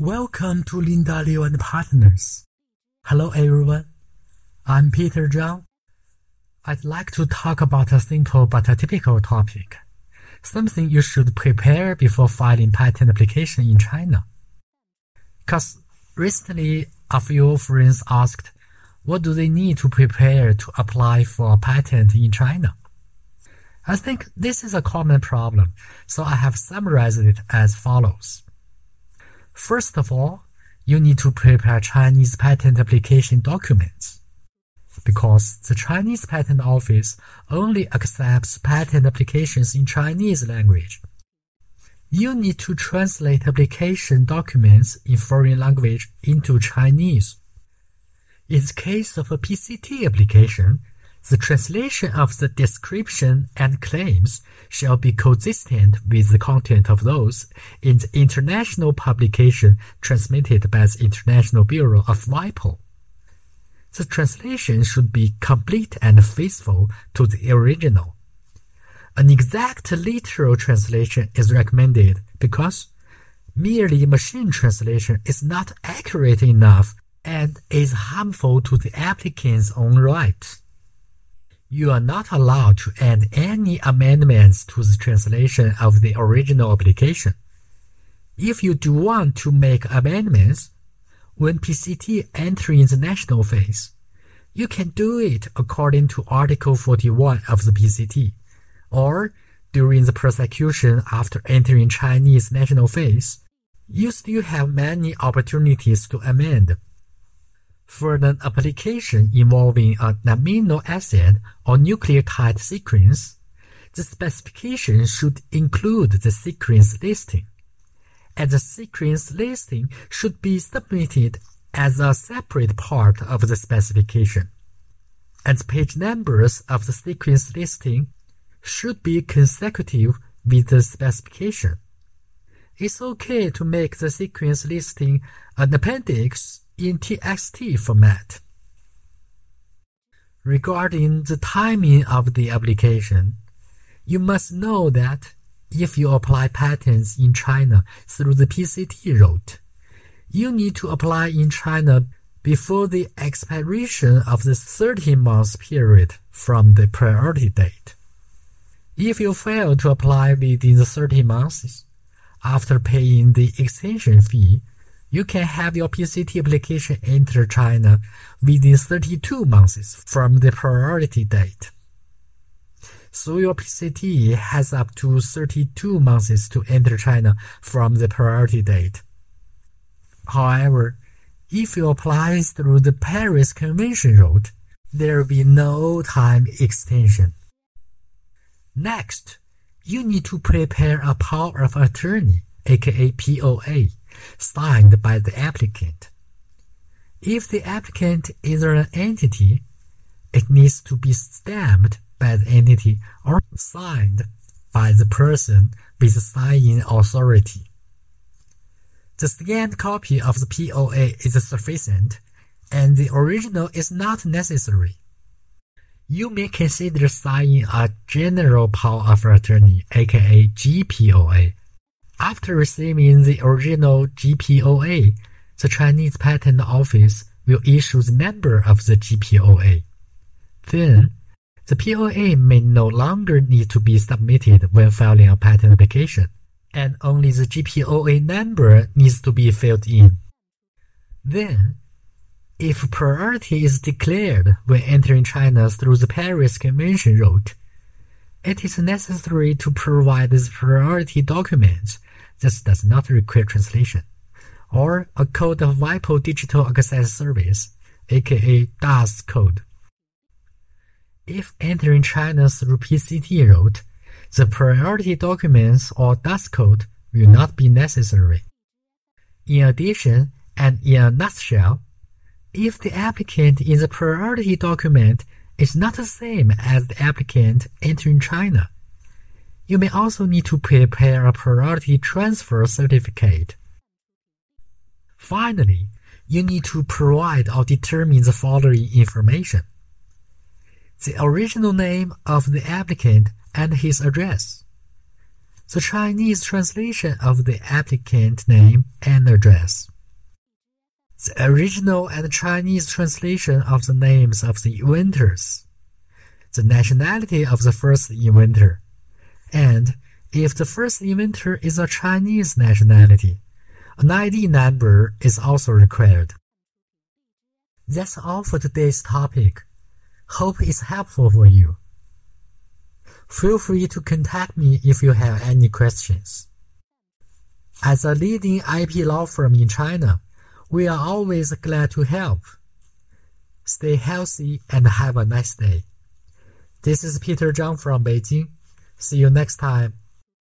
Welcome to Linda Liu and Partners. Hello everyone. I'm Peter Zhang. I'd like to talk about a simple but a typical topic. Something you should prepare before filing patent application in China. Cause recently a few friends asked, what do they need to prepare to apply for a patent in China? I think this is a common problem, so I have summarized it as follows. First of all, you need to prepare Chinese patent application documents. Because the Chinese Patent Office only accepts patent applications in Chinese language. You need to translate application documents in foreign language into Chinese. In the case of a PCT application, the translation of the description and claims shall be consistent with the content of those in the international publication transmitted by the International Bureau of WIPO. The translation should be complete and faithful to the original. An exact literal translation is recommended because merely machine translation is not accurate enough and is harmful to the applicant's own rights. You are not allowed to add any amendments to the translation of the original application. If you do want to make amendments, when PCT enters the national phase, you can do it according to Article 41 of the PCT, or during the prosecution after entering Chinese national phase, you still have many opportunities to amend. For an application involving an amino acid or nucleotide sequence, the specification should include the sequence listing, and the sequence listing should be submitted as a separate part of the specification, and the page numbers of the sequence listing should be consecutive with the specification. It's okay to make the sequence listing an appendix in TXT format. Regarding the timing of the application, you must know that if you apply patents in China through the PCT route, you need to apply in China before the expiration of the 30 month period from the priority date. If you fail to apply within the 30 months, after paying the extension fee, you can have your PCT application enter China within 32 months from the priority date. So your PCT has up to 32 months to enter China from the priority date. However, if you apply through the Paris Convention route, there will be no time extension. Next, you need to prepare a power of attorney, aka POA signed by the applicant. If the applicant is an entity, it needs to be stamped by the entity or signed by the person with signing authority. The scanned copy of the POA is sufficient, and the original is not necessary. You may consider signing a general power of attorney, aka GPOA, after receiving the original GPOA, the Chinese Patent Office will issue the number of the GPOA. Then, the POA may no longer need to be submitted when filing a patent application, and only the GPOA number needs to be filled in. Then, if priority is declared when entering China through the Paris Convention route, it is necessary to provide the priority documents this does not require translation, or a code of WIPO Digital Access Service, aka DAS code. If entering China through PCT route, the priority documents or DAS code will not be necessary. In addition, and in a nutshell, if the applicant in the priority document is not the same as the applicant entering China, you may also need to prepare a priority transfer certificate. Finally, you need to provide or determine the following information. The original name of the applicant and his address. the Chinese translation of the applicant name and address, the original and Chinese translation of the names of the inventors, the nationality of the first inventor, and if the first inventor is a Chinese nationality, an ID number is also required. That's all for today's topic. Hope it's helpful for you. Feel free to contact me if you have any questions. As a leading IP law firm in China, we are always glad to help. Stay healthy and have a nice day. This is Peter Zhang from Beijing. See you next time.